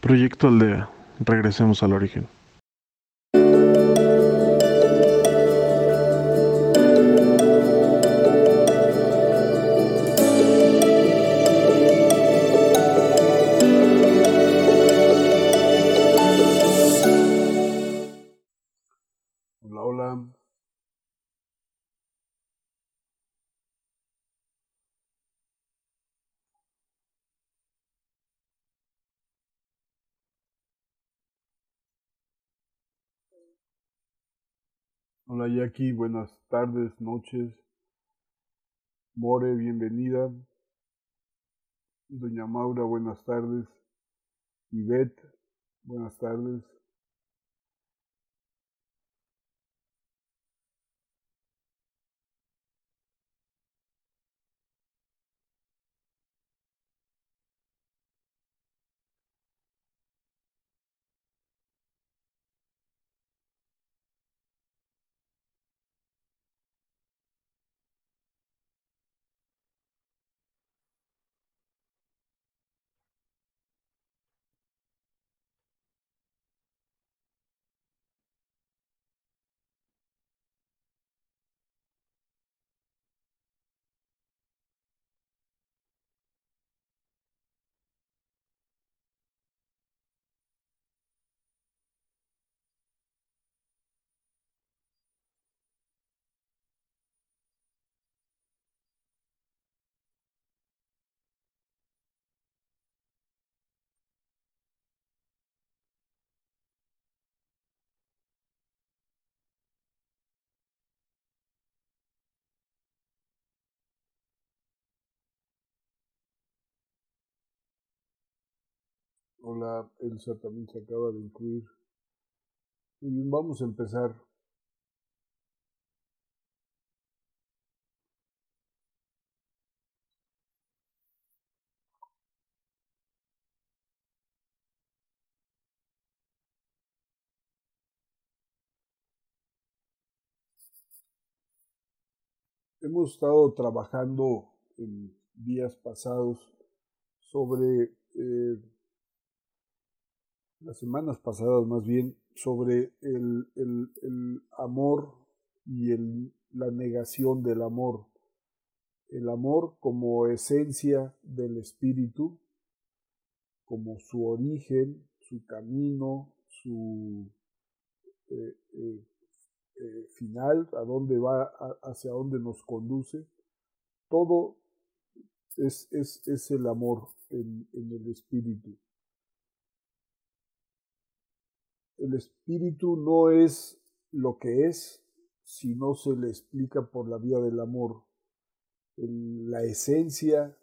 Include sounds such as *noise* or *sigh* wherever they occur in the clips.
Proyecto Aldea. Regresemos al origen. Hola Jackie, buenas tardes, noches. More, bienvenida. Doña Maura, buenas tardes. Ivette, buenas tardes. Hola, Elsa también se acaba de incluir. Muy bien, vamos a empezar. Hemos estado trabajando en días pasados sobre, eh, las semanas pasadas más bien, sobre el, el, amor y el, la negación del amor. El amor como esencia del espíritu, como su origen, su camino, su eh, eh, eh, final, a dónde va, hacia dónde nos conduce. Todo es, es, es el amor en, en el espíritu. El espíritu no es lo que es si no se le explica por la vía del amor. La esencia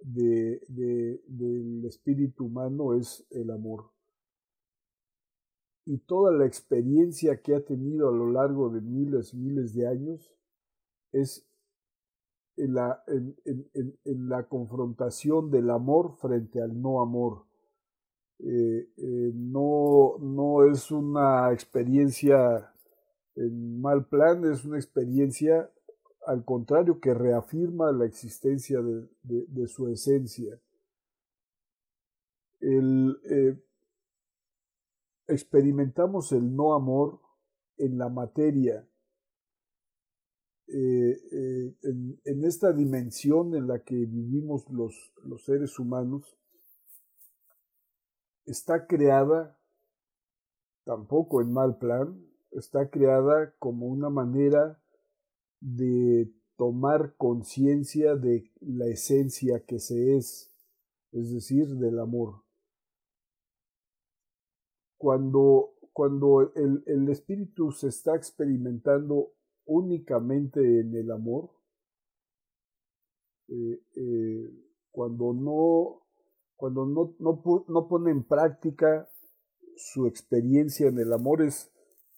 de, de, del espíritu humano es el amor. Y toda la experiencia que ha tenido a lo largo de miles y miles de años es en la confrontación del amor frente al no amor. Eh, eh, no, no es una experiencia en mal plan, es una experiencia al contrario que reafirma la existencia de, su esencia. El, eh, experimentamos el no amor en la materia, en, en, esta dimensión en la que vivimos los, los seres humanos, está creada tampoco en mal plan, está creada como una manera de tomar conciencia de la esencia que se es, es decir, del amor. Cuando, cuando el, el espíritu se está experimentando únicamente en el amor, eh, eh, cuando no, cuando no, no, no, pone en práctica su experiencia en el amor, es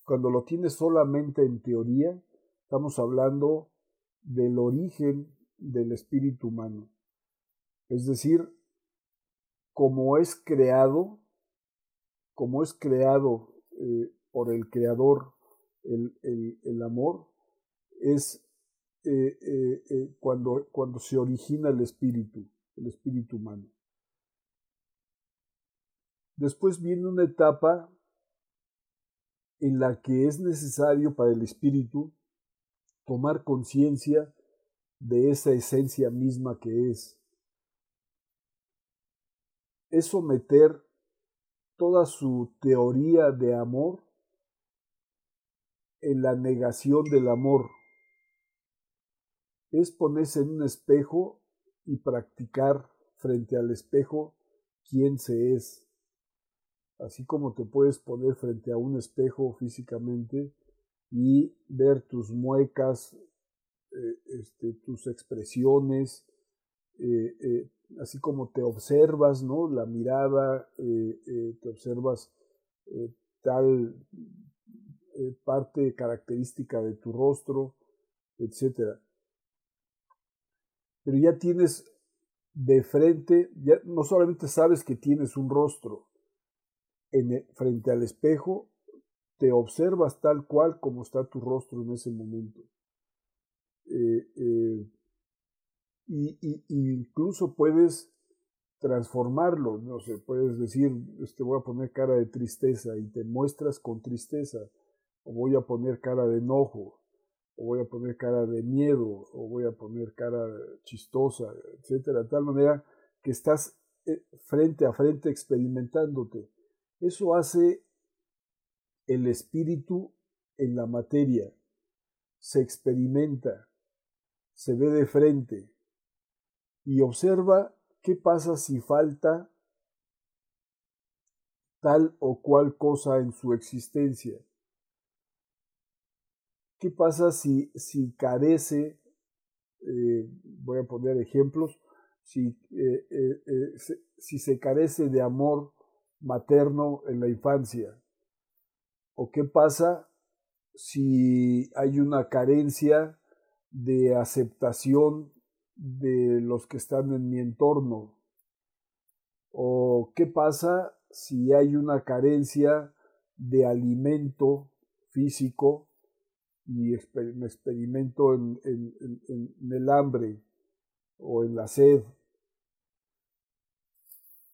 cuando lo tiene solamente en teoría, estamos hablando del origen del espíritu humano. Es decir, como es creado, como es creado eh, por el creador el, el, amor, es eh, eh, cuando, cuando se origina el espíritu, el espíritu humano. Después viene una etapa en la que es necesario para el espíritu tomar conciencia de esa esencia misma que es. Es someter toda su teoría de amor en la negación del amor. Es ponerse en un espejo y practicar frente al espejo quién se es. Así como te puedes poner frente a un espejo físicamente y ver tus muecas, eh, este, tus expresiones, eh, eh, así como te observas, ¿no? La mirada, te observas tal parte característica de tu rostro, etc. Pero ya tienes de frente, ya no solamente sabes que tienes un rostro en frente al espejo, te observas tal cual como está tu rostro en ese momento. Eh, eh, y, incluso puedes transformarlo, no sé, puedes decir, este, voy a poner cara de tristeza y te muestras con tristeza, o voy a poner cara de enojo, o voy a poner cara de miedo, o voy a poner cara chistosa, etcétera, de tal manera que estás eh, frente a frente experimentándote. Eso hace el espíritu en la materia, se experimenta, se ve de frente y observa qué pasa si falta tal o cual cosa en su existencia. ¿Qué pasa si, si carece, eh, voy a poner ejemplos, si, eh, eh, si se carece de amor materno en la infancia? ¿O qué pasa si hay una carencia de aceptación de los que están en mi entorno? ¿O qué pasa si hay una carencia de alimento físico y me experimento en, el hambre o en la sed.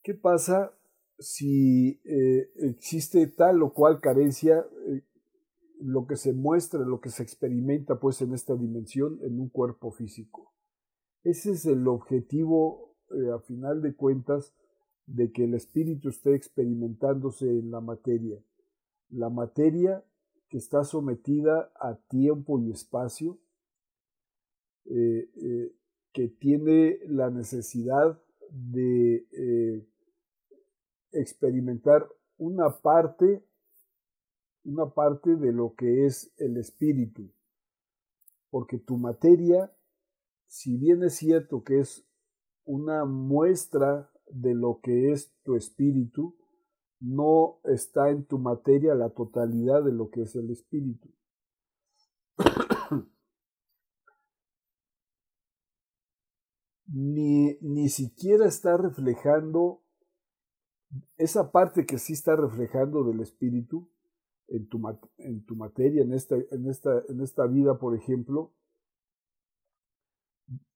¿Qué pasa si eh, existe tal o cual carencia, eh, lo que se muestra, lo que se experimenta pues en esta dimensión en un cuerpo físico? Ese es el objetivo, eh, a final de cuentas, de que el espíritu esté experimentándose en la materia. La materia que está sometida a tiempo y espacio, que tiene la necesidad de experimentar una parte, una parte de lo que es el espíritu, porque tu materia, si bien es cierto que es una muestra de lo que es tu espíritu, no está en tu materia la totalidad de lo que es el espíritu. *coughs* ni, ni siquiera está reflejando esa parte que sí está reflejando del espíritu en tu, en tu materia, en esta, en, esta, en esta vida, por ejemplo,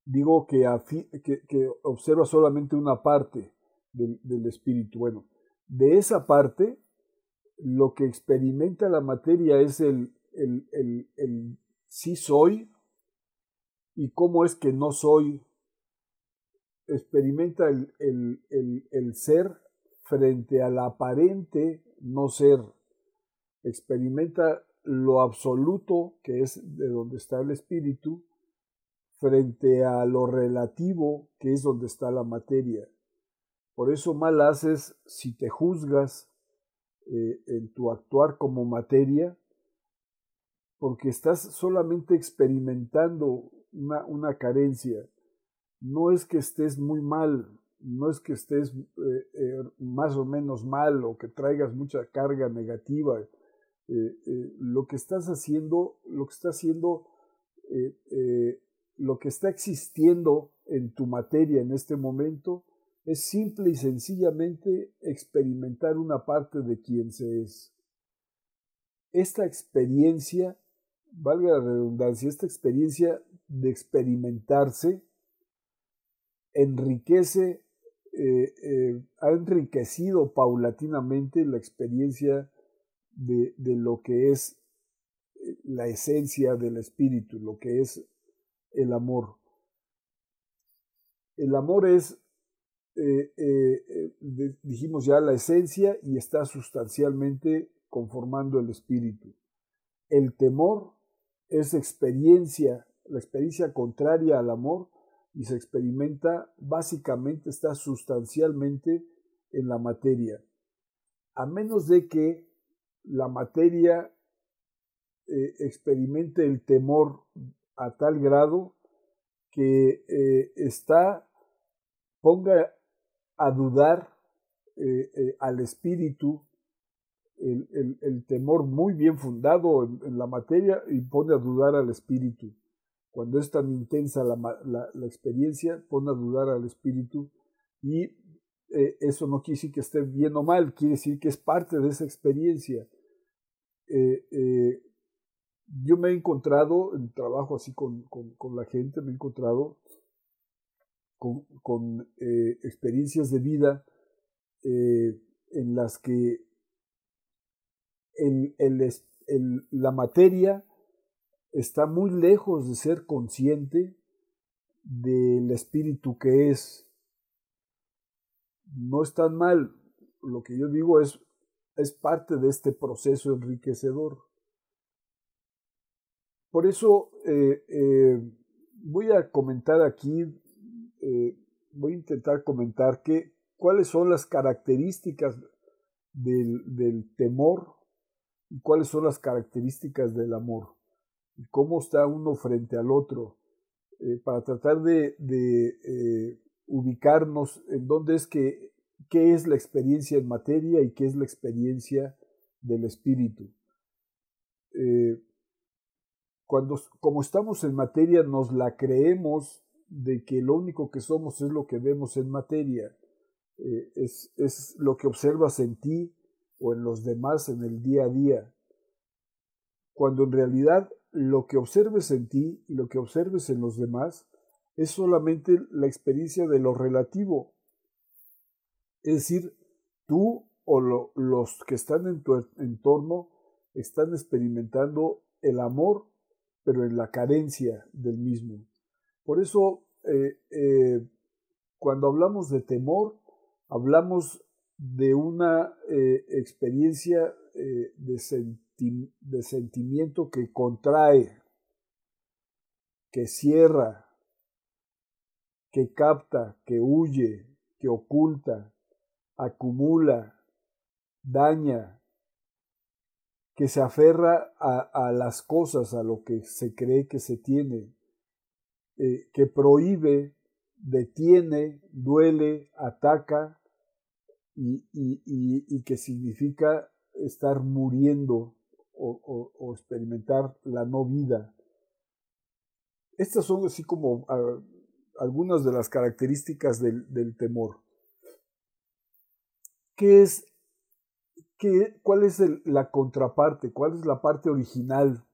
digo que, que, observa solamente una parte del, del espíritu. Bueno, de esa parte, lo que experimenta la materia es el, el, el, el sí soy y cómo es que no soy. Experimenta el, ser frente al aparente no ser. Experimenta lo absoluto, que es de donde está el espíritu, frente a lo relativo, que es donde está la materia. Por eso mal haces si te juzgas eh, en tu actuar como materia, porque estás solamente experimentando una, una, carencia. No es que estés muy mal, no es que estés eh, eh, más o menos mal o que traigas mucha carga negativa. lo que estás haciendo, lo que está haciendo, lo que está existiendo en tu materia en este momento, es simple y sencillamente experimentar una parte de quien se es. Esta experiencia, valga la redundancia, esta experiencia de experimentarse enriquece eh, eh, ha enriquecido paulatinamente la experiencia de, lo que es eh, la esencia del espíritu, lo que es el amor. El amor es, dijimos ya, la esencia y está sustancialmente conformando el espíritu. El temor es experiencia, la experiencia contraria al amor y se experimenta básicamente, está sustancialmente en la materia. A menos de que la materia eh, experimente el temor a tal grado que eh, está, ponga a dudar eh, al espíritu el, temor muy bien fundado en, la materia y pone a dudar al espíritu. Cuando es tan intensa la, experiencia, pone a dudar al espíritu y eh, eso no quiere decir que esté bien o mal, quiere decir que es parte de esa experiencia. Eh, eh, yo me he encontrado en trabajo así con, la gente, me he encontrado con, experiencias de vida en las que la materia está muy lejos de ser consciente del espíritu que es. No es tan mal. Lo que yo digo es, es parte de este proceso enriquecedor. Por eso eh, eh, voy a comentar aquí, eh, voy a intentar comentar que, cuáles son las características del, del temor y cuáles son las características del amor cómo está uno frente al otro, eh, para tratar de, eh, ubicarnos en dónde es que, qué es la experiencia en materia y qué es la experiencia del espíritu. Eh, cuando, como estamos en materia, nos la creemos de que lo único que somos es lo que vemos en materia, es, es lo que observas en ti o en los demás en el día a día, cuando en realidad lo que observes en ti y lo que observes en los demás es solamente la experiencia de lo relativo. Es decir, tú o los que están en tu entorno están experimentando el amor, pero en la carencia del mismo. Por eso, eh, eh, cuando hablamos de temor, hablamos de una eh, experiencia de, de sentimiento que contrae, que cierra, que capta, que huye, que oculta, acumula, daña, que se aferra a, las cosas, a lo que se cree que se tiene, eh, que prohíbe, detiene, duele, ataca y, y que significa estar muriendo o, experimentar la no vida. Estas son así como ah, algunas de las características del, temor. ¿Qué es, qué, ¿Cuál es la contraparte? ¿Cuál es la parte original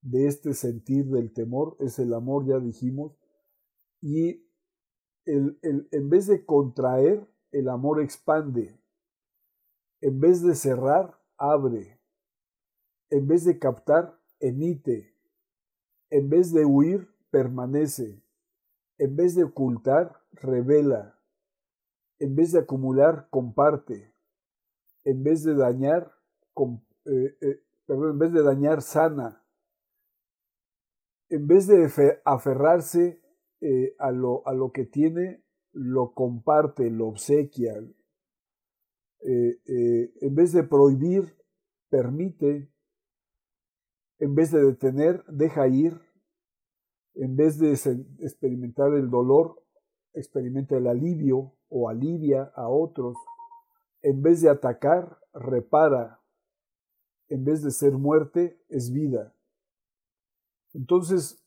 de este sentir del temor? Es el amor, ya dijimos. Y el, en vez de contraer, el amor expande. En vez de cerrar, abre en vez de captar, emite, en vez de huir, permanece, en vez de ocultar, revela, en vez de acumular, comparte, en vez de dañar, eh, eh, en vez de dañar, sana, en vez de aferrarse eh, a, lo, a, lo, que tiene, lo comparte, lo obsequia, en vez de prohibir, permite, en vez de detener, deja ir. En vez de experimentar el dolor, experimenta el alivio o alivia a otros. En vez de atacar, repara. En vez de ser muerte, es vida. Entonces,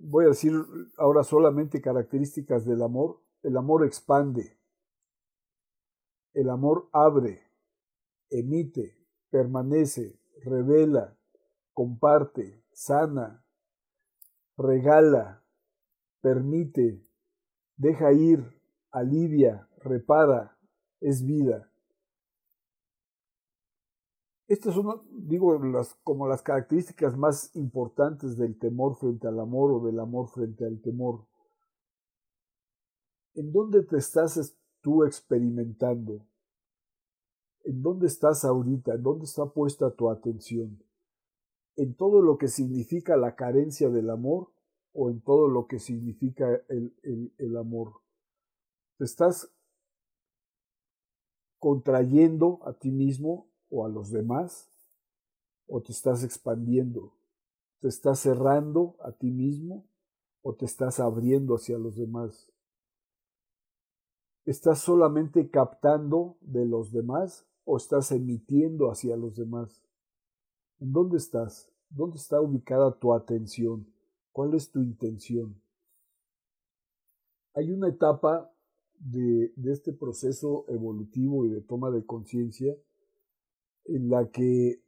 voy a decir ahora solamente características del amor. El amor expande. El amor abre, emite, permanece, revela, comparte, sana, regala, permite, deja ir, alivia, repara, es vida. Estas son, digo, las, como las características más importantes del temor frente al amor o del amor frente al temor. ¿En dónde te estás tú experimentando? ¿En dónde estás ahorita? ¿En dónde está puesta tu atención? ¿En todo lo que significa la carencia del amor o en todo lo que significa el, el, amor? ¿Te estás contrayendo a ti mismo o a los demás? ¿O te estás expandiendo? ¿Te estás cerrando a ti mismo o te estás abriendo hacia los demás? ¿Estás solamente captando de los demás o estás emitiendo hacia los demás? ¿En dónde estás? ¿Dónde está ubicada tu atención? ¿Cuál es tu intención? Hay una etapa de, de este proceso evolutivo y de toma de conciencia en la que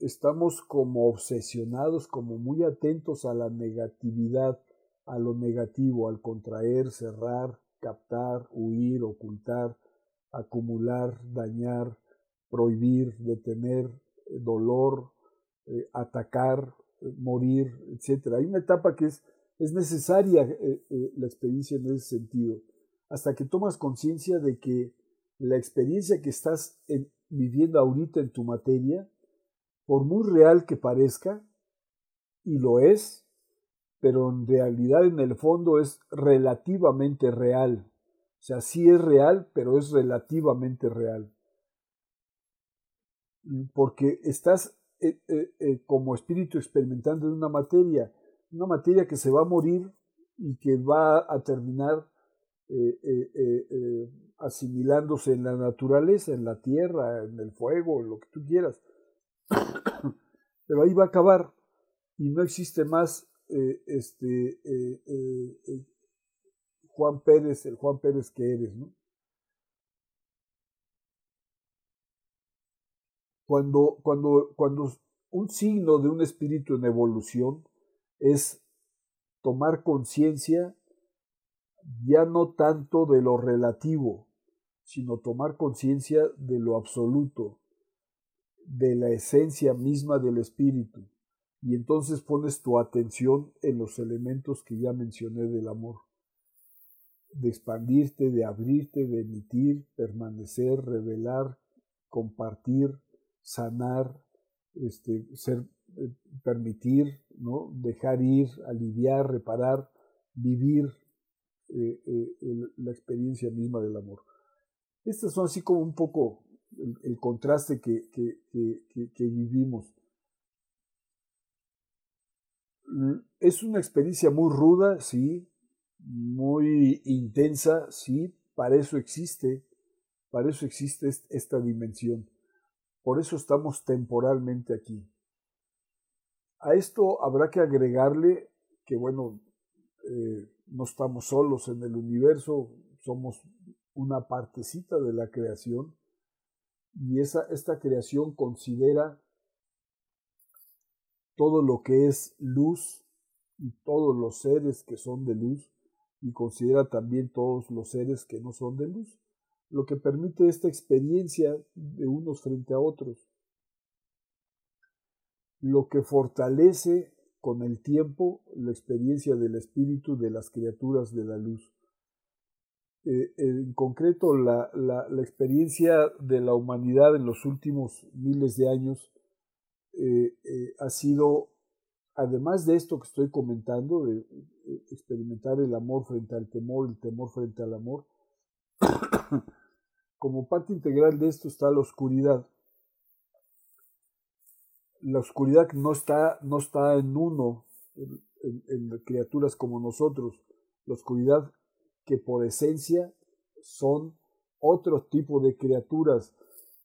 estamos como obsesionados, como muy atentos a la negatividad, a lo negativo, al contraer, cerrar, captar, huir, ocultar, acumular, dañar, prohibir, detener, eh, dolor, eh, atacar, eh, morir, etc. Hay una etapa que es, es necesaria la experiencia en ese sentido, hasta que tomas conciencia de que la experiencia que estás viviendo ahorita en tu materia, por muy real que parezca, y lo es, pero en realidad en el fondo es relativamente real. O sea, sí es real, pero es relativamente real. Porque estás eh, eh, eh, como espíritu experimentando en una materia, una materia que se va a morir y que va a terminar asimilándose en la naturaleza, en la tierra, en el fuego, en lo que tú quieras. *coughs* Pero ahí va a acabar y no existe más este, Juan Pérez, el Juan Pérez que eres, ¿no? Cuando, cuando, cuando un signo de un espíritu en evolución es tomar conciencia ya no tanto de lo relativo, sino tomar conciencia de lo absoluto, de la esencia misma del espíritu. Y entonces pones tu atención en los elementos que ya mencioné del amor, de expandirte, de abrirte, de emitir, permanecer, revelar, compartir, sanar, este, ser, eh, permitir, ¿no? dejar ir, aliviar, reparar, vivir eh, eh, la experiencia misma del amor. Estas son así como un poco el, contraste que, que, que vivimos es una experiencia muy ruda, sí, muy intensa, sí, para eso existe, para eso existe esta dimensión. Por eso estamos temporalmente aquí. A esto habrá que agregarle que, bueno, eh, no estamos solos en el universo, somos una partecita de la creación y esa, esta creación considera todo lo que es luz y todos los seres que son de luz y considera también todos los seres que no son de luz, lo que permite esta experiencia de unos frente a otros, lo que fortalece con el tiempo la experiencia del espíritu de las criaturas de la luz. Eh, en concreto, la, la, experiencia de la humanidad en los últimos miles de años eh, eh, ha sido, además de esto que estoy comentando, de eh, experimentar el amor frente al temor, el temor frente al amor, como parte integral de esto está la oscuridad. La oscuridad no está, no está en uno, en, criaturas como nosotros. La oscuridad que por esencia son otro tipo de criaturas,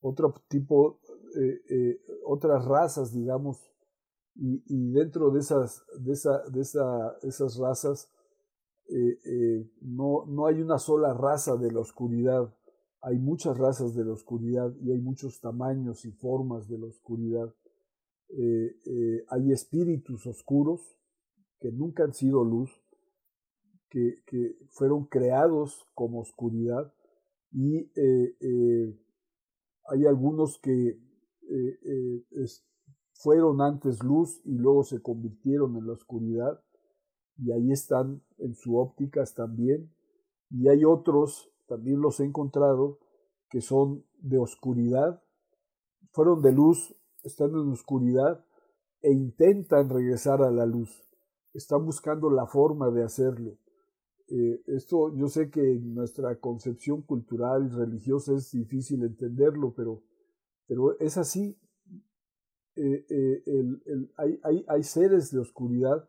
otro tipo eh, eh, otras razas, digamos, y, y, dentro de esas, de esa, de esa, esas razas eh, no, no hay una sola raza de la oscuridad, hay muchas razas de la oscuridad y hay muchos tamaños y formas de la oscuridad. hay espíritus oscuros que nunca han sido luz, que, fueron creados como oscuridad y eh, eh, hay algunos que fueron antes luz y luego se convirtieron en la oscuridad y ahí están en su ópticas también y hay otros, también los he encontrado, que son de oscuridad, fueron de luz, están en oscuridad e intentan regresar a la luz. Están buscando la forma de hacerlo. Eh, esto yo sé que en nuestra concepción cultural y religiosa es difícil entenderlo, pero, pero es así. Eh, eh, hay, hay, hay seres de oscuridad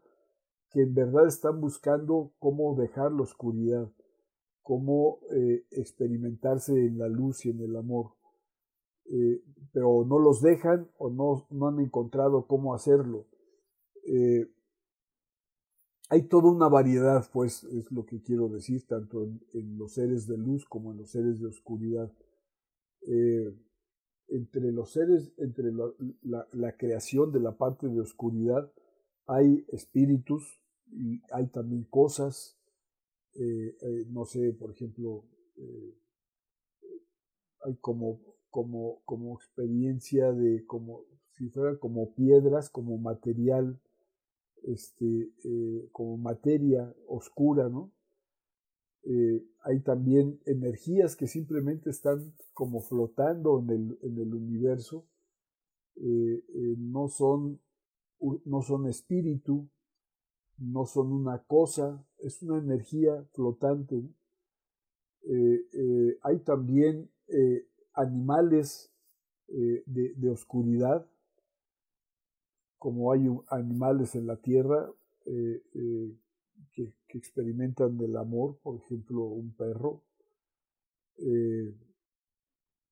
que en verdad están buscando cómo dejar la oscuridad, cómo experimentarse en la luz y en el amor. Eh, pero no los dejan o no, han encontrado cómo hacerlo. Eh, hay toda una variedad, pues, es lo que quiero decir, tanto en, los seres de luz como en los seres de oscuridad. Eh, entre los seres, entre la, la, creación de la parte de oscuridad, hay espíritus y hay también cosas, no sé, por ejemplo, hay como como, como experiencia de como si fueran como piedras, como material, este, eh, como materia oscura, ¿no? Eh, hay también energías que simplemente están como flotando en el, en el universo, eh, no, son, no son espíritu, no son una cosa, es una energía flotante. hay también animales eh, de, oscuridad, como hay animales en la tierra eh, eh, que, experimentan del amor, por ejemplo, un perro.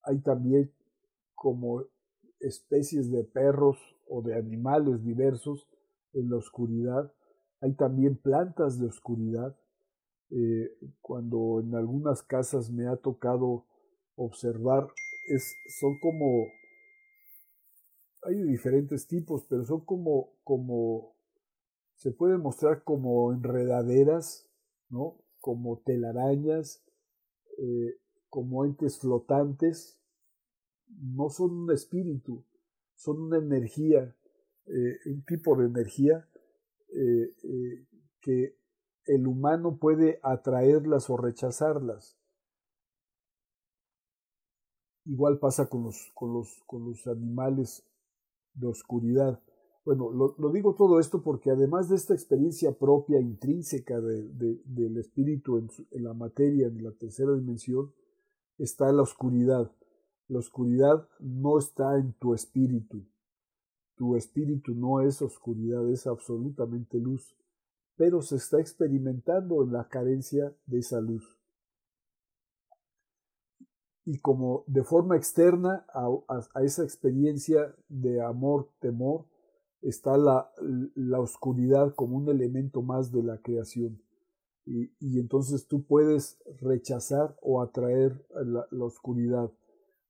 hay también como especies de perros o de animales diversos en la oscuridad. Hay también plantas de oscuridad. cuando en algunas casas me ha tocado observar son como, hay diferentes tipos, pero son como, como, se puede mostrar como enredaderas, ¿no? Como telarañas, eh, como entes flotantes, no son un espíritu, son una energía, eh, un tipo de energía eh, que el humano puede atraerlas o rechazarlas. Igual pasa con los, con los, con los animales de oscuridad. Bueno, lo, digo todo esto porque además de esta experiencia propia, intrínseca del espíritu en, en, la materia, en la tercera dimensión, está la oscuridad. La oscuridad no está en tu espíritu. Tu espíritu no es oscuridad, es absolutamente luz, pero se está experimentando en la carencia de esa luz y como de forma externa a, esa experiencia de amor, temor, está la, oscuridad como un elemento más de la creación. Y, entonces tú puedes rechazar o atraer la, oscuridad.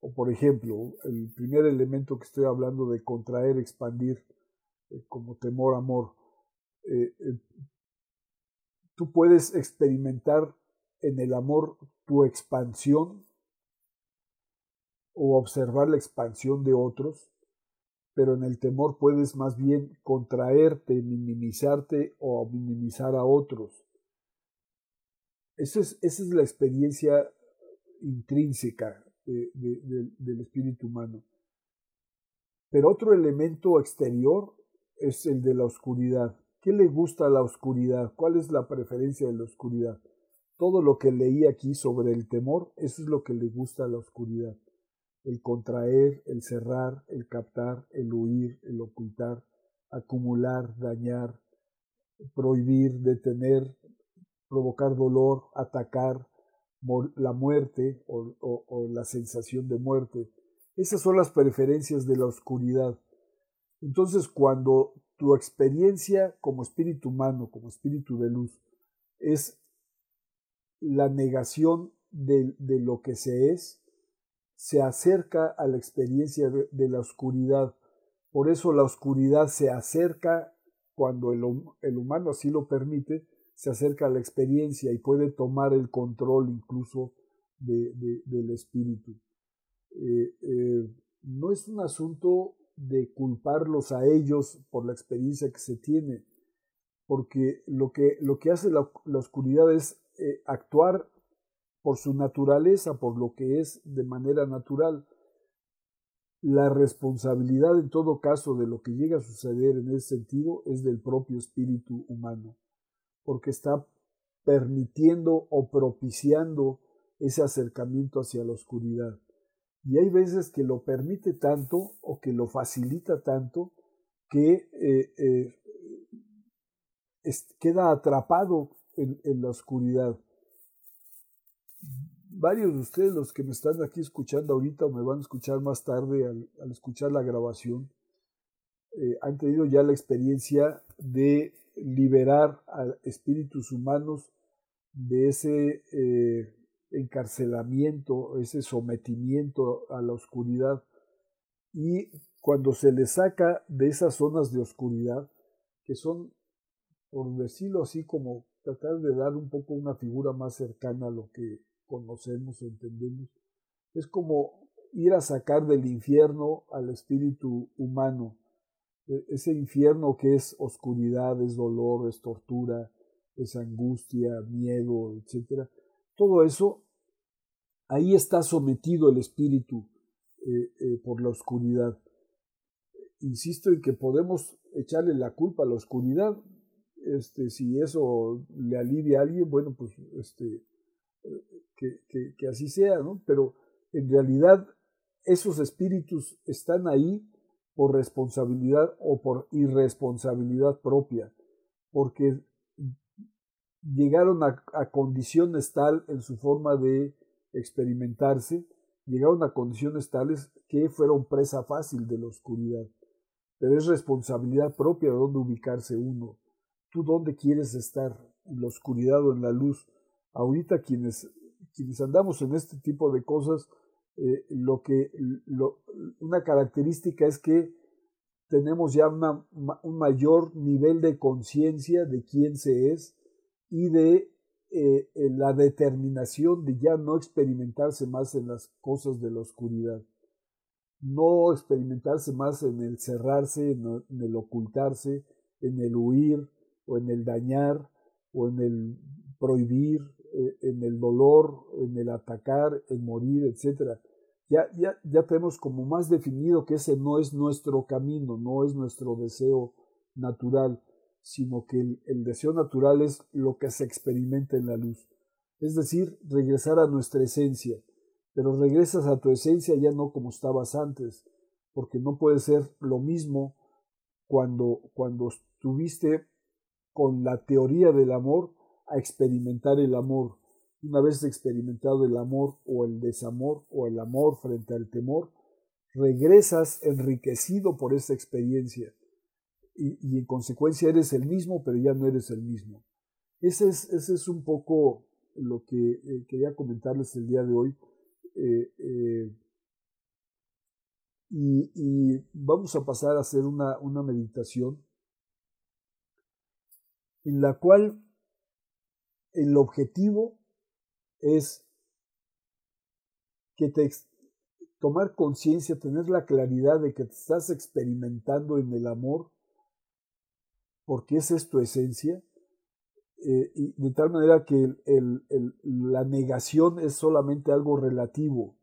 O por ejemplo, el primer elemento que estoy hablando de contraer, expandir, eh, como temor, amor. Eh, eh, tú puedes experimentar en el amor tu expansión o observar la expansión de otros, pero en el temor puedes más bien contraerte, minimizarte o minimizar a otros. Esa es, esa es la experiencia intrínseca del espíritu humano. Pero otro elemento exterior es el de la oscuridad. ¿Qué le gusta a la oscuridad? ¿Cuál es la preferencia de la oscuridad? Todo lo que leí aquí sobre el temor, eso es lo que le gusta a la oscuridad el contraer, el cerrar, el captar, el huir, el ocultar, acumular, dañar, prohibir, detener, provocar dolor, atacar, la muerte o, la sensación de muerte. Esas son las preferencias de la oscuridad. Entonces, cuando tu experiencia como espíritu humano, como espíritu de luz, es la negación de lo que se es, se acerca a la experiencia de, la oscuridad. Por eso la oscuridad se acerca cuando el, humano así lo permite, se acerca a la experiencia y puede tomar el control incluso de, del espíritu. Eh, eh, no es un asunto de culparlos a ellos por la experiencia que se tiene, porque lo que, lo que hace la, oscuridad es eh, actuar por su naturaleza, por lo que es de manera natural. La responsabilidad en todo caso de lo que llega a suceder en ese sentido es del propio espíritu humano, porque está permitiendo o propiciando ese acercamiento hacia la oscuridad. Y hay veces que lo permite tanto o que lo facilita tanto que eh, eh, queda atrapado en, la oscuridad. Varios de ustedes, los que me están aquí escuchando ahorita o me van a escuchar más tarde al, escuchar la grabación, eh, han tenido ya la experiencia de liberar a espíritus humanos de ese encarcelamiento, ese sometimiento a la oscuridad. Y cuando se le saca de esas zonas de oscuridad, que son, por decirlo así, como tratar de dar un poco una figura más cercana a lo que conocemos o entendemos, es como ir a sacar del infierno al espíritu humano, ese infierno que es oscuridad, es dolor, es tortura, es angustia, miedo, etcétera todo eso, ahí está sometido el espíritu eh, eh, por la oscuridad. Insisto en que podemos echarle la culpa a la oscuridad. Este, si eso le alivia a alguien, bueno, pues este, que, que así sea, ¿no? Pero en realidad esos espíritus están ahí por responsabilidad o por irresponsabilidad propia, porque llegaron a, condiciones tal en su forma de experimentarse, llegaron a condiciones tales que fueron presa fácil de la oscuridad. Pero es responsabilidad propia de dónde ubicarse uno. ¿Tú dónde quieres estar? ¿En la oscuridad o en la luz? Ahorita quienes, quienes andamos en este tipo de cosas, eh, lo que, una característica es que tenemos ya un mayor nivel de conciencia de quién se es, y de eh, la determinación de ya no experimentarse más en las cosas de la oscuridad, no experimentarse más en el cerrarse, en, el ocultarse, en el huir o en el dañar o en el prohibir, eh, en el dolor, en el atacar, en morir, etc. Ya, ya, ya tenemos como más definido que ese no es nuestro camino, no es nuestro deseo natural sino que el, deseo natural es lo que se experimenta en la luz. Es decir, regresar a nuestra esencia, pero regresas a tu esencia ya no como estabas antes, porque no puede ser lo mismo cuando, cuando estuviste con la teoría del amor a experimentar el amor. Una vez experimentado el amor o el desamor o el amor frente al temor, regresas enriquecido por esa experiencia y, en consecuencia eres el mismo, pero ya no eres el mismo. Ese es, ese es un poco lo que eh, quería comentarles el día de hoy. Eh, eh, y, vamos a pasar a hacer una, una meditación en la cual el objetivo es que te, tomar conciencia, tener la claridad de que te estás experimentando en el amor porque esa es tu esencia, eh, y de tal manera que la negación es solamente algo relativo,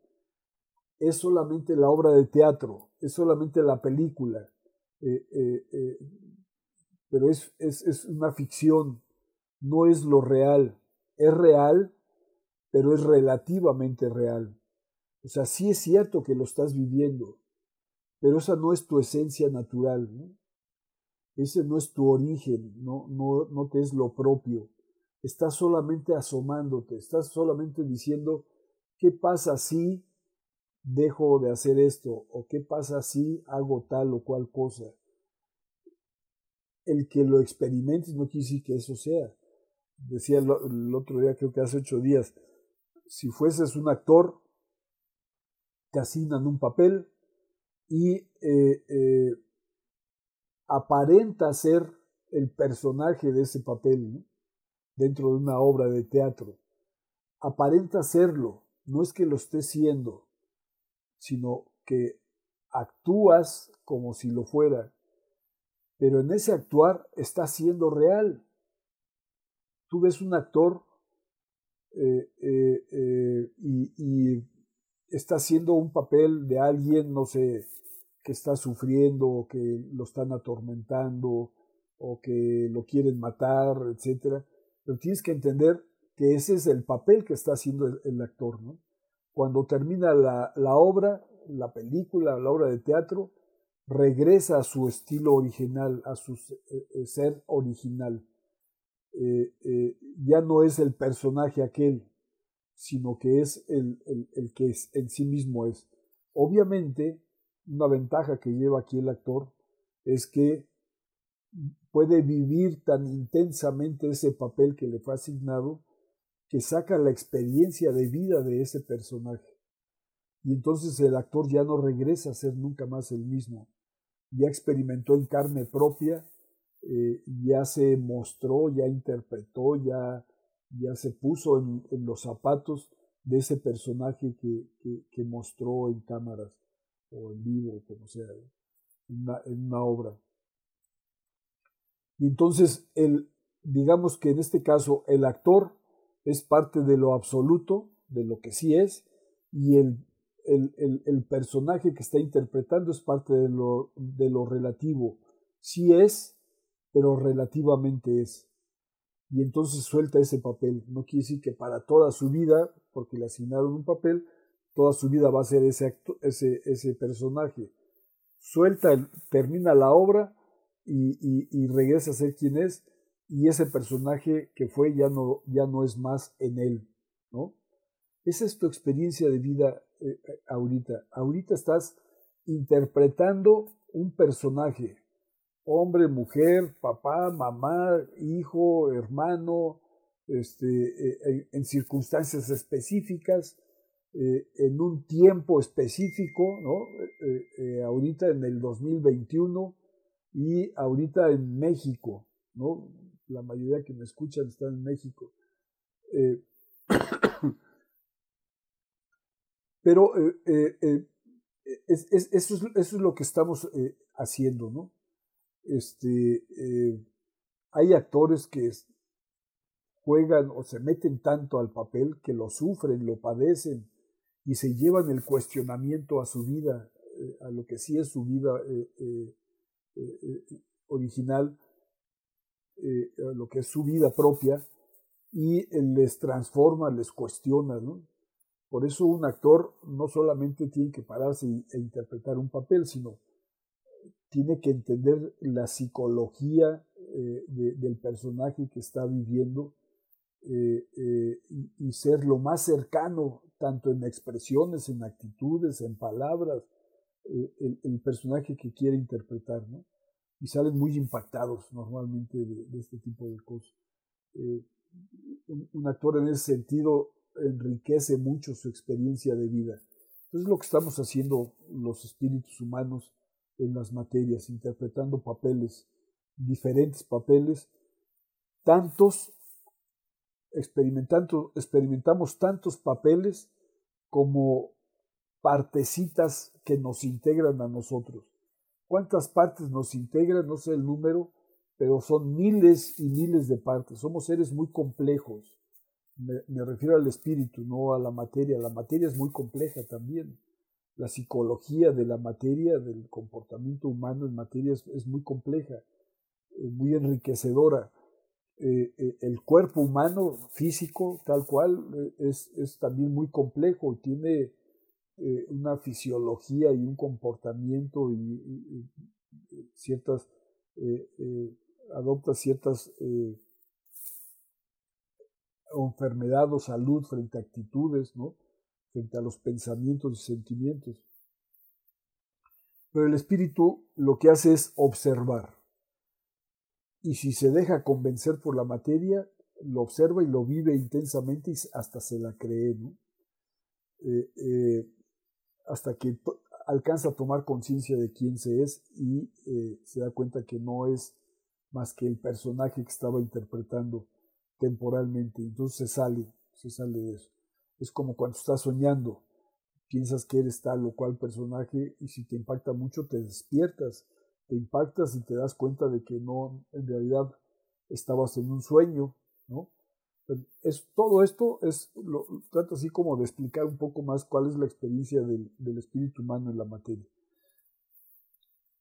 es solamente la obra de teatro, es solamente la película, eh, eh, pero es, es una ficción, no es lo real, es real, pero es relativamente real. O sea, sí es cierto que lo estás viviendo, pero esa no es tu esencia natural. Ese no es tu origen, no, no, no te es lo propio. Estás solamente asomándote, estás solamente diciendo, ¿qué pasa si dejo de hacer esto? ¿O qué pasa si hago tal o cual cosa? El que lo experimentes no quiere decir que eso sea. Decía el, otro día, creo que hace ocho días, si fueses un actor, te asignan un papel y eh, eh, aparenta ser el personaje de ese papel. dentro de una obra de teatro. Aparenta serlo, no es que lo esté siendo, sino que actúas como si lo fuera, pero en ese actuar está siendo real. Tú ves un actor eh, eh, eh, y, está haciendo un papel de alguien, no sé, que está sufriendo o que lo están atormentando o que lo quieren matar, etc. Pero tienes que entender que ese es el papel que está haciendo el, actor. Cuando termina la obra, la película, la obra de teatro, regresa a su estilo original, a su ser original. Eh, eh, ya no es el personaje aquel, sino que es el, el, que en sí mismo es. Obviamente, una ventaja que lleva aquí el actor es que puede vivir tan intensamente ese papel que le fue asignado que saca la experiencia de vida de ese personaje. Y entonces el actor ya no regresa a ser nunca más el mismo. Ya experimentó en carne propia, eh, ya se mostró, ya interpretó, ya, ya se puso en, en los zapatos de ese personaje que, que, mostró en cámaras o en vivo, como sea, en una, en una obra. Y entonces, el, digamos que en este caso, el actor es parte de lo absoluto, de lo que sí es, y el, el, el, el personaje que está interpretando es parte de lo, de lo relativo. Sí es, pero relativamente es. Y entonces suelta ese papel. No quiere decir que para toda su vida, porque le asignaron un papel, toda su vida va a ser ese, ese, ese personaje. Suelta, termina la obra y, regresa a ser quien es, y ese personaje que fue ya no, ya no es más en él. ¿no? Esa es tu experiencia de vida eh, eh ahorita. Ahorita estás interpretando un personaje, hombre, mujer, papá, mamá, hijo, hermano, este, eh, en, circunstancias específicas, eh, en un tiempo específico, ¿no? Eh, ahorita en el 2021 y ahorita en México, ¿no? La mayoría que me escuchan están en México. *coughs* pero es, es, eso, es, eso, es, lo que estamos haciendo, ¿no? Este, hay actores que juegan o se meten tanto al papel que lo sufren, lo padecen, y se llevan el cuestionamiento a su vida, eh, a lo que sí es su vida eh, eh, original, a lo que es su vida propia, y les transforma, les cuestiona. Por eso un actor no solamente tiene que pararse e interpretar un papel, sino tiene que entender la psicología de, del personaje que está viviendo eh, eh, y, ser lo más cercano, tanto en expresiones, en actitudes, en palabras, eh, el, personaje que quiere interpretar, ¿no? Y salen muy impactados normalmente de, este tipo de cosas. Eh, un, un, actor en ese sentido enriquece mucho su experiencia de vida. Entonces lo que estamos haciendo los espíritus humanos en las materias, interpretando papeles, diferentes papeles, tantos experimentando, experimentamos tantos papeles como partecitas que nos integran a nosotros. ¿Cuántas partes nos integran? No sé el número, pero son miles y miles de partes. Somos seres muy complejos. Me, me, refiero al espíritu, no a la materia. La materia es muy compleja también. La psicología de la materia, del comportamiento humano en materia es, muy compleja, eh, muy enriquecedora eh, eh, el cuerpo humano físico tal cual es, es, también muy complejo, tiene eh, una fisiología y un comportamiento y, y, y ciertas, adopta ciertas enfermedades o salud frente a actitudes, ¿no? Frente a los pensamientos y sentimientos. Pero el espíritu lo que hace es observar y si se deja convencer por la materia, lo observa y lo vive intensamente y hasta se la cree. Eh, eh, hasta que alcanza a tomar conciencia de quién se es y eh, se da cuenta que no es más que el personaje que estaba interpretando. temporalmente, entonces se sale, se sale de eso. Es como cuando estás soñando, piensas que eres tal o cual personaje y si te impacta mucho te despiertas, te impactas y te das cuenta de que no, en realidad estabas en un sueño, ¿no? Es, todo esto es, lo, así como de explicar un poco más cuál es la experiencia del, del espíritu humano en la materia.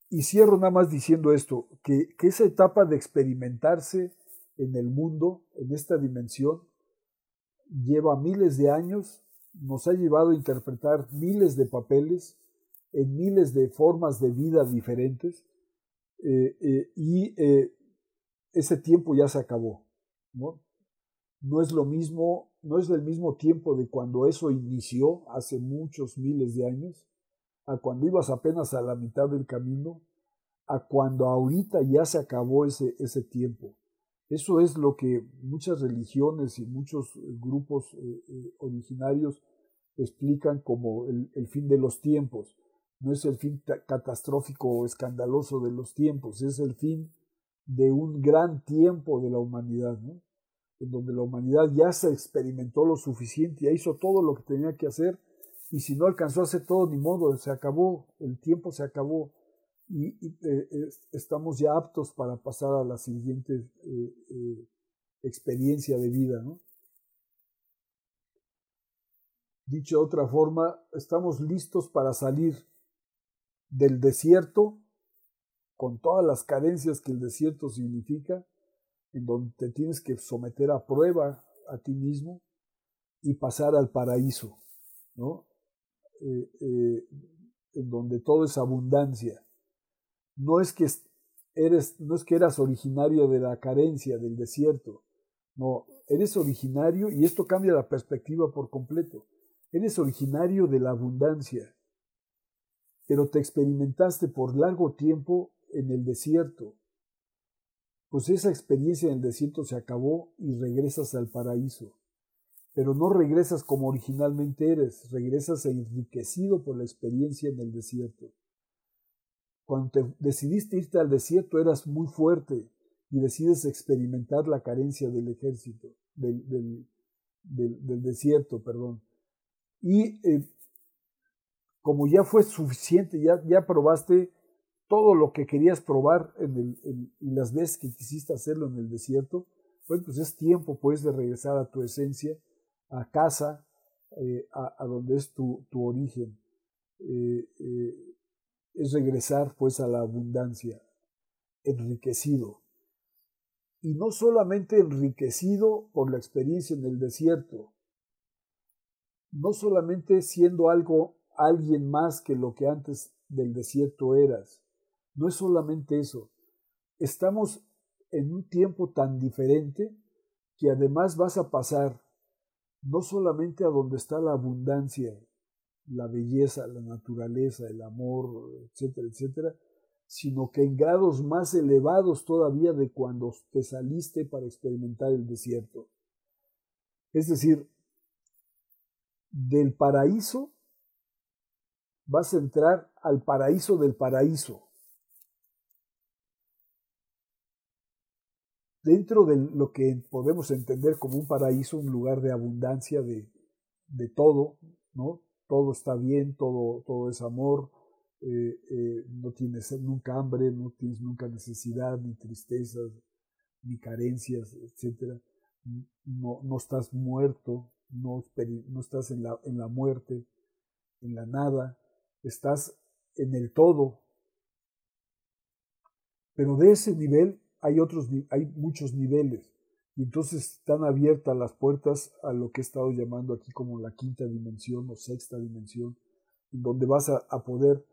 Y cierro nada más diciendo esto, que, que esa etapa de experimentarse en el mundo, en esta dimensión, lleva miles de años, nos ha llevado a interpretar miles de papeles en miles de formas de vida diferentes eh, eh, y eh, ese tiempo ya se acabó. ¿no? no es lo mismo, no es del mismo tiempo de cuando eso inició hace muchos miles de años, a cuando ibas apenas a la mitad del camino, a cuando ahorita ya se acabó ese, ese tiempo. Eso es lo que muchas religiones y muchos eh, grupos eh, eh, originarios explican como el, fin de los tiempos. No es el fin catastrófico o escandaloso de los tiempos, es el fin de un gran tiempo de la humanidad, en donde la humanidad ya se experimentó lo suficiente, ya hizo todo lo que tenía que hacer, y si no alcanzó a hacer todo, ni modo, se acabó, el tiempo se acabó, y, eh, estamos ya aptos para pasar a la siguiente eh, eh, experiencia de vida. ¿no? Dicho de otra forma, estamos listos para salir del desierto con todas las carencias que el desierto significa, en donde te tienes que someter a prueba a ti mismo y pasar al paraíso, ¿no? en donde todo es abundancia no es que eres, no es que eras originario de la carencia, del desierto. No, eres originario, y esto cambia la perspectiva por completo. Eres originario de la abundancia, pero te experimentaste por largo tiempo en el desierto. Pues esa experiencia en el desierto se acabó y regresas al paraíso. Pero no regresas como originalmente eres, regresas enriquecido por la experiencia en el desierto. Cuando te decidiste irte al desierto eras muy fuerte y decides experimentar la carencia del ejército, del, desierto, perdón. Y eh, como ya fue suficiente, ya, probaste todo lo que querías probar en, las veces que quisiste hacerlo en el desierto, bueno, pues es tiempo pues de regresar a tu esencia, a casa, eh, a, donde es tu, tu origen. Eh, eh es regresar pues a la abundancia, enriquecido. Y no solamente enriquecido por la experiencia en el desierto, no solamente siendo algo, alguien más que lo que antes del desierto eras, no es solamente eso, estamos en un tiempo tan diferente que además vas a pasar no solamente a donde está la abundancia, la belleza, la naturaleza, el amor, etcétera, etcétera, sino que en grados más elevados todavía de cuando te saliste para experimentar el desierto. Es decir, del paraíso vas a entrar al paraíso del paraíso. Dentro de lo que podemos entender como un paraíso, un lugar de abundancia de, de todo, ¿no? Todo está bien, todo, todo es amor, eh, eh, no tienes nunca hambre, no tienes nunca necesidad, ni tristezas, ni carencias, etc. No, no estás muerto, no, no estás en la, en la muerte, en la nada, estás en el todo. Pero de ese nivel hay otros, hay muchos niveles. Y entonces están abiertas las puertas a lo que he estado llamando aquí como la quinta dimensión o sexta dimensión, en donde vas a, poder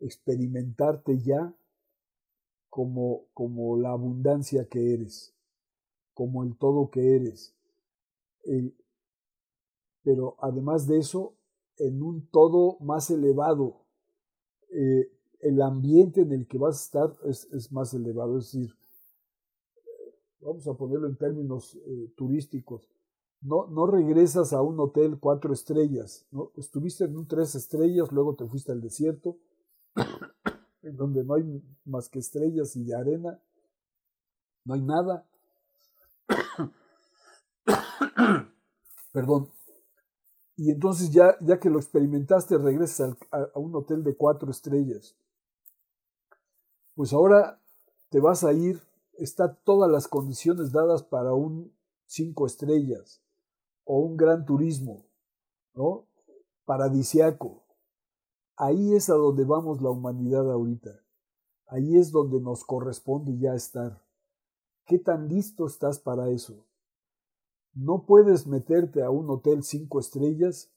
experimentarte ya como, como la abundancia que eres, como el todo que eres. pero además de eso, en un todo más elevado, eh, el ambiente en el que vas a estar es, es más elevado, es decir, vamos a ponerlo en términos eh, turísticos, no, no regresas a un hotel cuatro estrellas, ¿no? estuviste en un tres estrellas, luego te fuiste al desierto, *coughs* en donde no hay más que estrellas y arena, no hay nada. *coughs* Perdón. Y entonces ya, ya que lo experimentaste, regresas a, a un hotel de cuatro estrellas. Pues ahora te vas a ir, está todas las condiciones dadas para un cinco estrellas o un gran turismo, ¿no? Paradisiaco. Ahí es a donde vamos la humanidad ahorita. Ahí es donde nos corresponde ya estar. ¿Qué tan listo estás para eso? No puedes meterte a un hotel cinco estrellas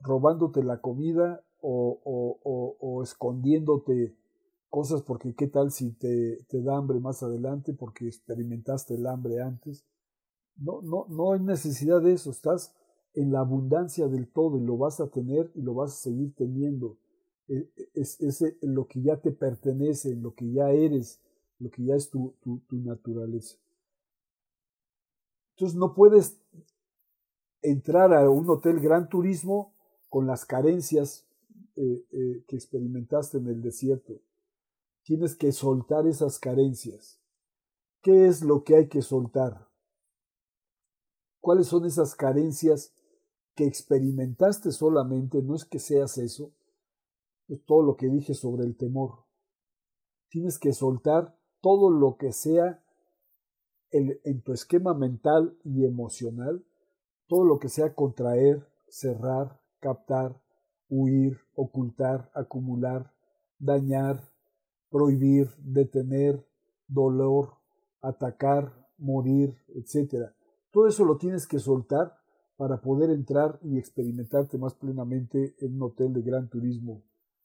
robándote la comida o, o, o, escondiéndote cosas porque qué tal si te, te, da hambre más adelante porque experimentaste el hambre antes. No, no, no hay necesidad de eso, estás en la abundancia del todo y lo vas a tener y lo vas a seguir teniendo. E, e, es, es, lo que ya te pertenece, lo que ya eres, lo que ya es tu, tu, tu naturaleza. Entonces no puedes entrar a un hotel gran turismo con las carencias eh, eh, que experimentaste en el desierto. Tienes que soltar esas carencias. ¿Qué es lo que hay que soltar? ¿Cuáles son esas carencias que experimentaste solamente? No es que seas eso, es todo lo que dije sobre el temor. Tienes que soltar todo lo que sea en tu esquema mental y emocional, todo lo que sea contraer, cerrar, captar, huir, ocultar, acumular, dañar, prohibir, detener, dolor, atacar, morir, etc. Todo eso lo tienes que soltar para poder entrar y experimentarte más plenamente en un hotel de gran turismo,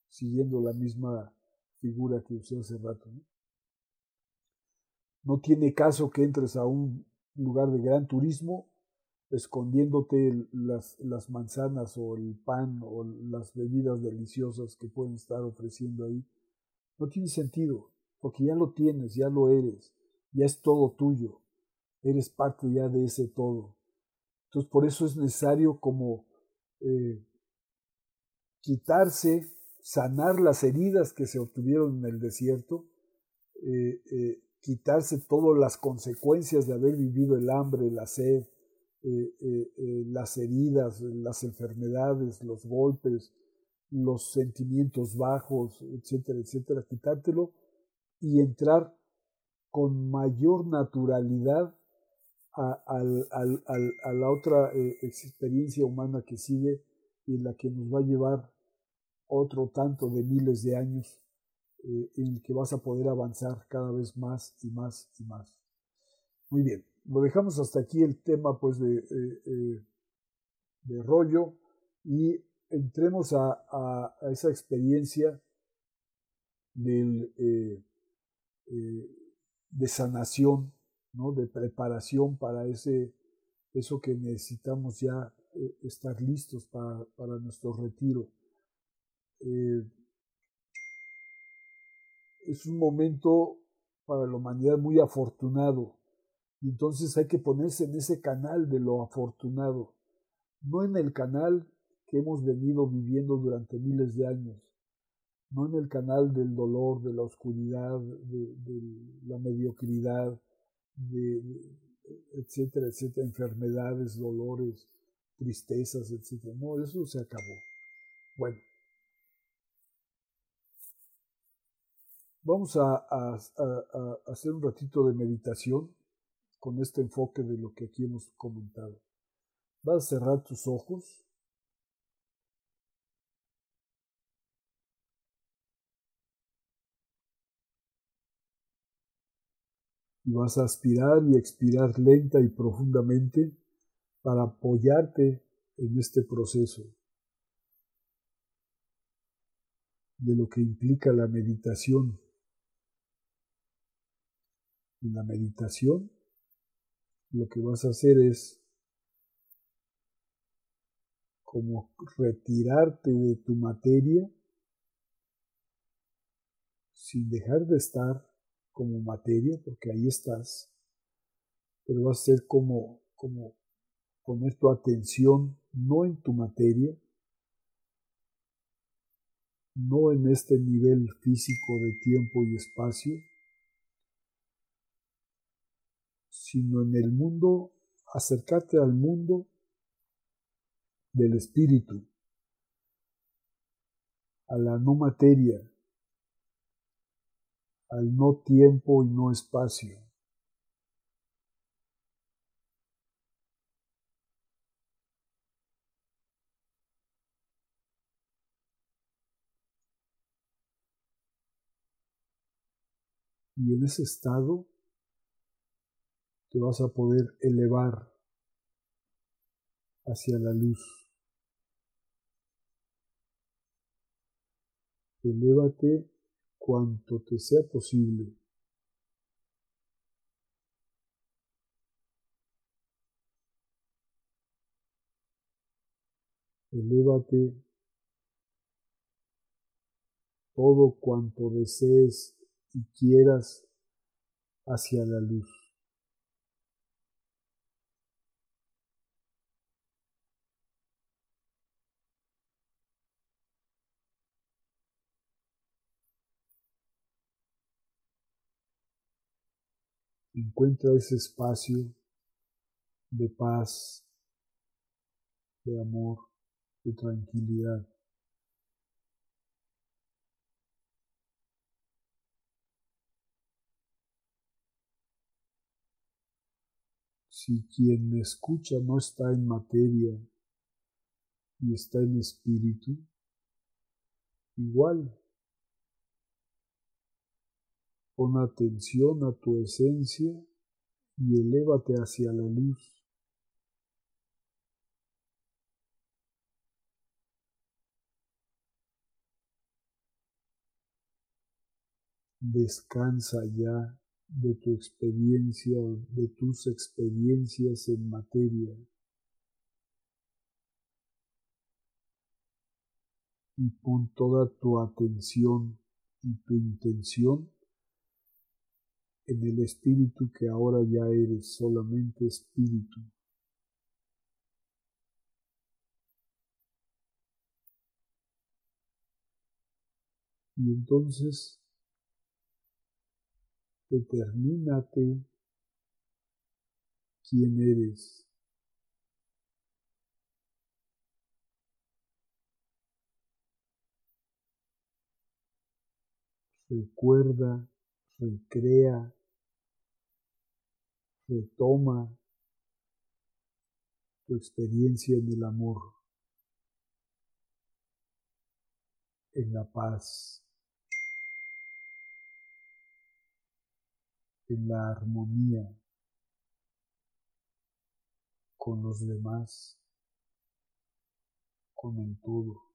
siguiendo la misma figura que usé hace rato. ¿no? Tiene caso que entres a un lugar de gran turismo escondiéndote las, manzanas o el pan o las bebidas deliciosas que pueden estar ofreciendo ahí. No tiene sentido, porque ya lo tienes, ya lo eres, ya es todo tuyo, eres parte ya de ese todo. Entonces por eso es necesario como eh, quitarse, sanar las heridas que se obtuvieron en el desierto, eh, eh, quitarse todas las consecuencias de haber vivido el hambre, la sed, las heridas, las enfermedades, los golpes, los sentimientos bajos, etcétera, etcétera, quitártelo y entrar con mayor naturalidad a, la otra experiencia humana que sigue y la que nos va a llevar otro tanto de miles de años en el que vas a poder avanzar cada vez más y más y más. Muy bien lo dejamos hasta aquí el tema pues de, eh, eh, de rollo y entremos a, esa experiencia del, eh, de sanación, ¿no? de preparación para ese, eso que necesitamos ya estar listos para, para nuestro retiro. es un momento para la humanidad muy afortunado entonces hay que ponerse en ese canal de lo afortunado, no en el canal que hemos venido viviendo durante miles de años, no en el canal del dolor, de la oscuridad, de, la mediocridad, de, etcétera, etcétera, enfermedades, dolores, tristezas, etcétera. No, eso se acabó. Bueno, vamos a hacer un ratito de meditación con este enfoque de lo que aquí hemos comentado. Vas a cerrar tus ojos. Y vas a aspirar y expirar lenta y profundamente para apoyarte en este proceso de lo que implica la meditación. En la meditación lo que vas a hacer es como retirarte de tu materia sin dejar de estar como materia, porque ahí estás, pero vas a ser como, como poner tu atención no en tu materia, no en este nivel físico de tiempo y espacio, sino en el mundo, acercarte al mundo del espíritu, a la no materia, al no tiempo y no espacio. Y en ese estado te vas a poder elevar hacia la luz. Elévate cuanto te sea posible. Elévate todo cuanto desees y quieras hacia la luz. Encuentra ese espacio de paz, de amor, de tranquilidad. Si quien me escucha no está en materia y está en espíritu, igual Pon atención a tu esencia y elévate hacia la luz. Descansa ya de tu experiencia, de tus experiencias en materia. Y pon toda tu atención y tu intención en el espíritu que ahora ya eres solamente espíritu. Y entonces determínate quién eres. Recuerda recrea, retoma tu experiencia en el amor, en la paz, en la armonía con los demás, con el todo.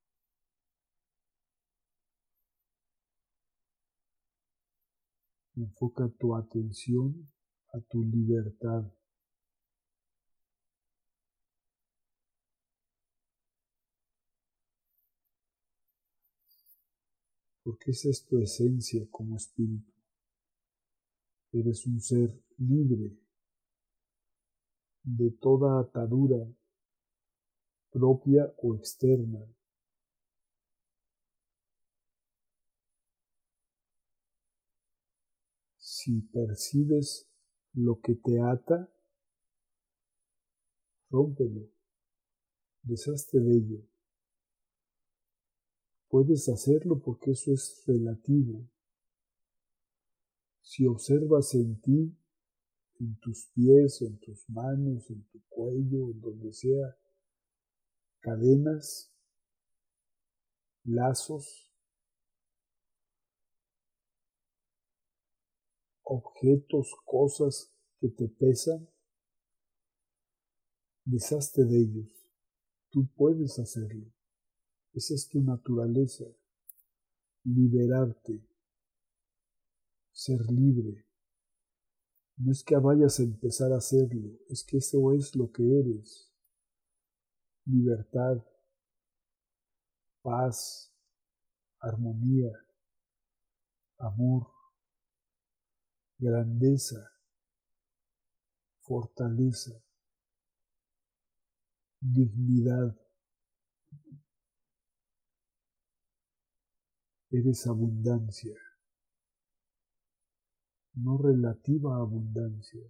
Enfoca tu atención a tu libertad. Porque esa es tu esencia como espíritu. Eres un ser libre de toda atadura propia o externa. Si percibes lo que te ata, rómpelo, deshazte de ello. Puedes hacerlo porque eso es relativo. Si observas en ti, en tus pies, en tus manos, en tu cuello, en donde sea, cadenas, lazos, objetos, cosas que te pesan, deshazte de ellos. Tú puedes hacerlo. Esa es tu naturaleza. Liberarte. Ser libre. No es que vayas a empezar a hacerlo, es que eso es lo que eres. Libertad, paz, armonía, amor grandeza, fortaleza, dignidad. Eres abundancia, no relativa abundancia.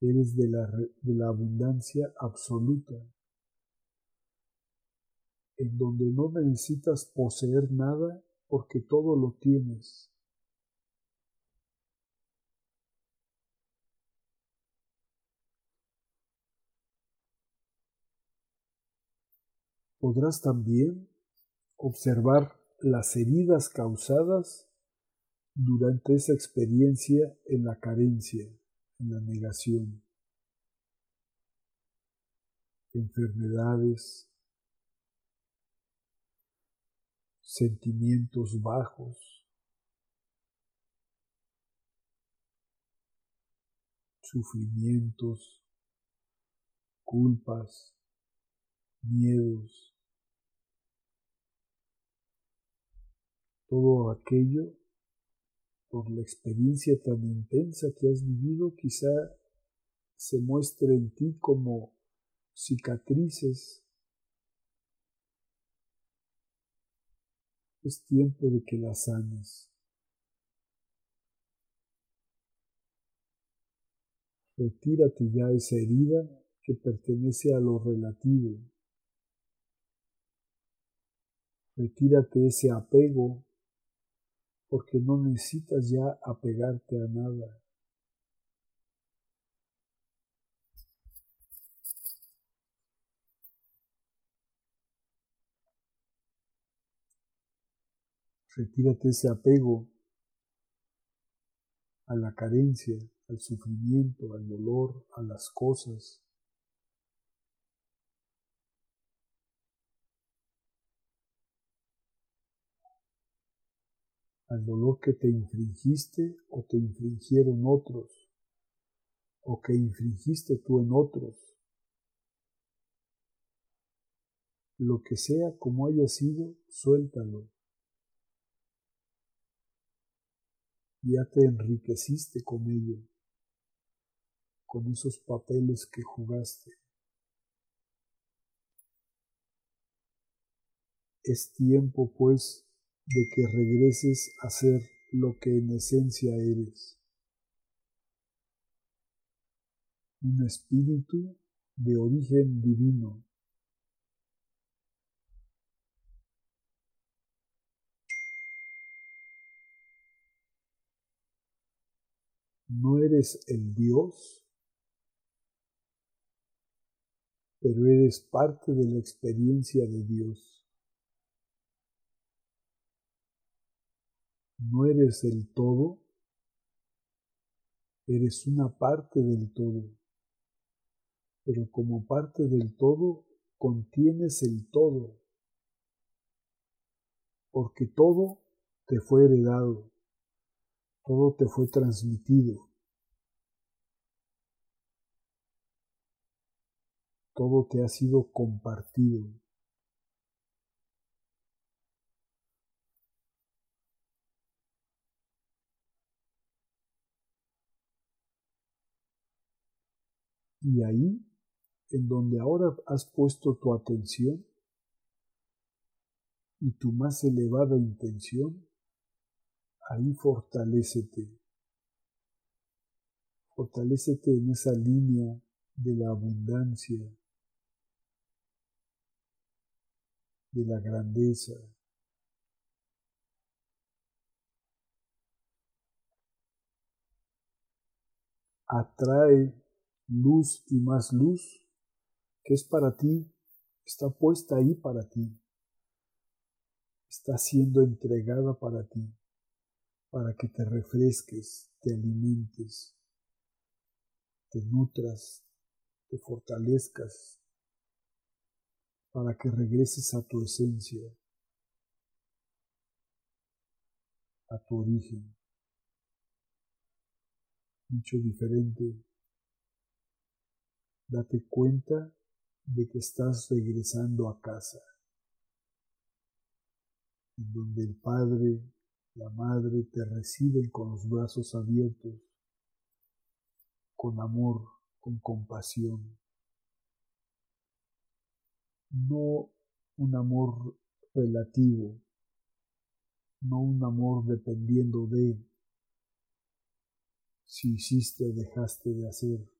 Eres de la, de la abundancia absoluta. en donde no necesitas poseer nada porque todo lo tienes. Podrás también observar las heridas causadas durante esa experiencia en la carencia, en la negación, enfermedades, sentimientos bajos, sufrimientos, culpas, miedos, todo aquello por la experiencia tan intensa que has vivido, quizá se muestre en ti como cicatrices. Es tiempo de que las sanes. Retírate ya esa herida que pertenece a lo relativo. Retírate ese apego porque no necesitas ya apegarte a nada. Retírate ese apego a la carencia, al sufrimiento, al dolor, a las cosas. Al dolor que te infringiste o te infringieron otros, o que infringiste tú en otros. Lo que sea como haya sido, suéltalo. Ya te enriqueciste con ello, con esos papeles que jugaste. Es tiempo, pues, de que regreses a ser lo que en esencia eres. Un espíritu de origen divino. No eres el Dios, pero eres parte de la experiencia de Dios. No eres el todo, eres una parte del todo, pero como parte del todo contienes el todo, porque todo te fue heredado, todo te fue transmitido, todo te ha sido compartido. Y ahí, en donde ahora has puesto tu atención y tu más elevada intención, ahí fortalécete. Fortalécete en esa línea de la abundancia, de la grandeza. Atrae luz y más luz que es para ti, está puesta ahí para ti, está siendo entregada para ti, para que te refresques, te alimentes, te nutras, te fortalezcas, para que regreses a tu esencia, a tu origen. Mucho diferente date cuenta de que estás regresando a casa, en donde el Padre, la Madre te reciben con los brazos abiertos, con amor, con compasión. No un amor relativo, no un amor dependiendo de si hiciste o dejaste de hacer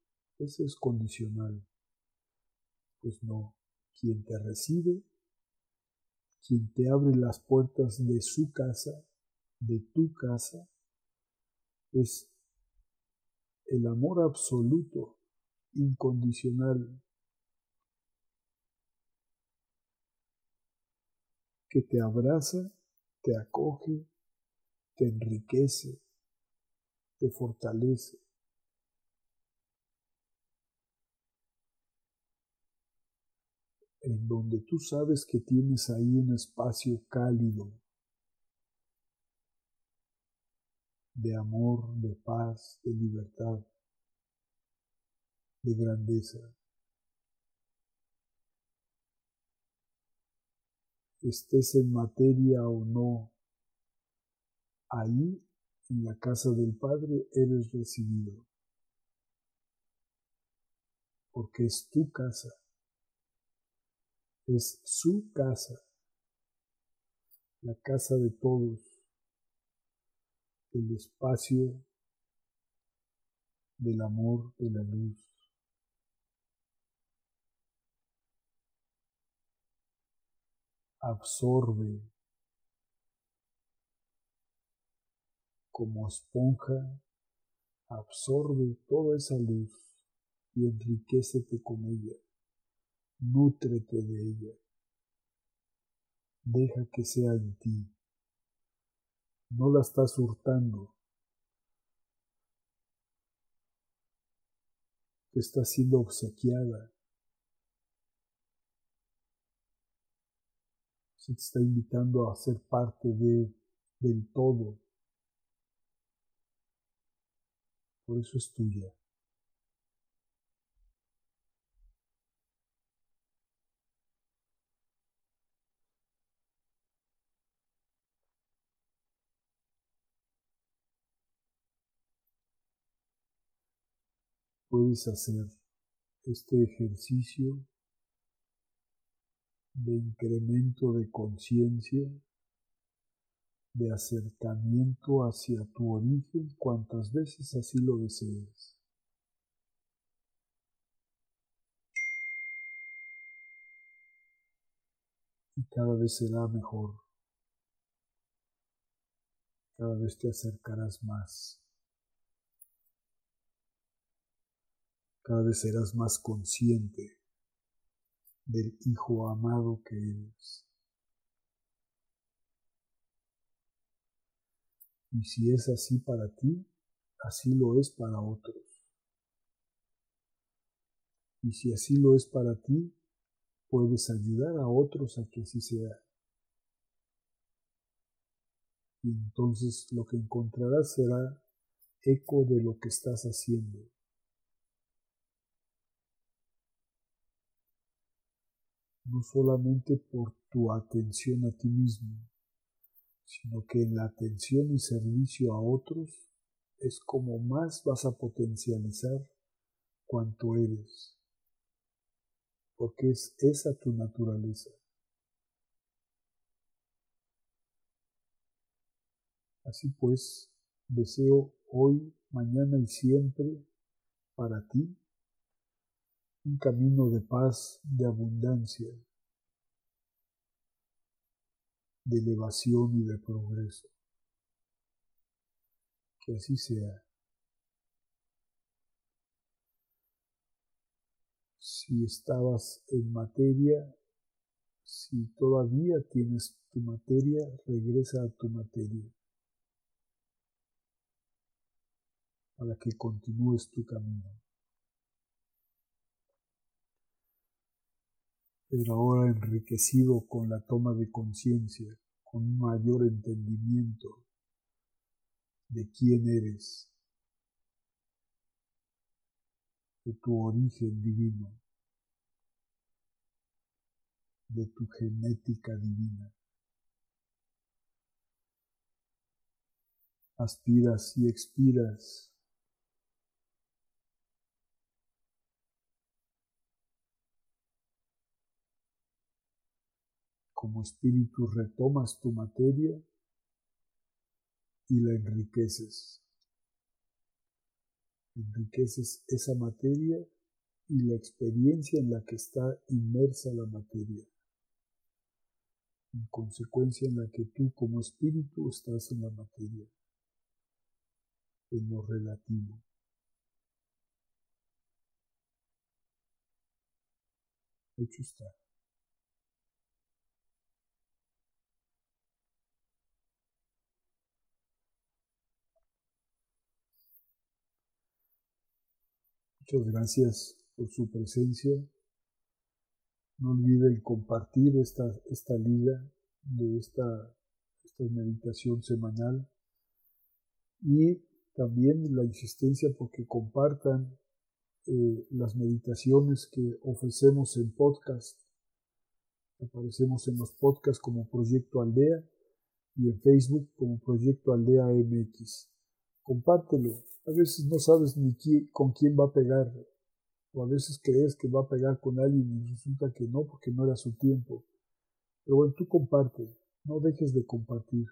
es condicional. Pues no, quien te recibe quien te abre las puertas de su casa, de tu casa, es el amor absoluto, incondicional, que te abraza, te acoge, te enriquece, te fortalece. En donde tú sabes que tienes ahí un espacio cálido de amor, de paz, de libertad, de grandeza. Estés en materia o no, ahí en la casa del Padre eres recibido, porque es tu casa, es su casa, la casa de todos, el espacio del amor, de la luz. Absorbe como esponja, absorbe toda esa luz y enriquecete con ella. Nútrete de ella. Deja que sea en ti. No la estás hurtando. Te está siendo obsequiada. Se te está invitando a ser parte de, del todo. Por eso es tuya. Puedes hacer este ejercicio de incremento de conciencia de acercamiento hacia tu origen cuantas veces así lo desees. Y cada vez será mejor. Cada vez te acercarás más. Cada vez serás más consciente del Hijo amado que eres. Y si es así para ti, así lo es para otros. Y si así lo es para ti, puedes ayudar a otros a que así sea. Y entonces lo que encontrarás será eco de lo que estás haciendo. No solamente por tu atención a ti mismo, sino que en la atención y servicio a otros es como más vas a potencializar cuanto eres, porque es esa tu naturaleza. Así pues, deseo hoy, mañana y siempre para ti un camino de paz, de abundancia, de elevación y de progreso. Que así sea. Si estabas en materia, si todavía tienes tu materia, regresa a tu materia para que continúes tu camino. Pero ahora enriquecido con la toma de conciencia, con un mayor entendimiento de quién eres, de tu origen divino, de tu genética divina. Aspiras y expiras como espíritu retomas tu materia y la enriqueces. Enriqueces esa materia y la experiencia en la que está inmersa la materia. en consecuencia en la que tú como espíritu estás en la materia, en lo relativo. Hecho está. Muchas gracias por su presencia. No olviden compartir esta, esta liga de esta, esta meditación semanal y también la insistencia porque compartan eh, las meditaciones que ofrecemos en podcast. Aparecemos en los podcasts como Proyecto Aldea y en Facebook como Proyecto Aldea MX. Compártelo. A veces no sabes ni con quién va a pegar. O a veces crees que va a pegar con alguien y resulta que no porque no era su tiempo. Pero bueno, tú comparte. No dejes de compartir.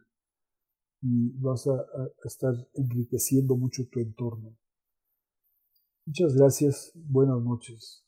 Y vas a estar enriqueciendo mucho tu entorno. Muchas gracias. Buenas noches.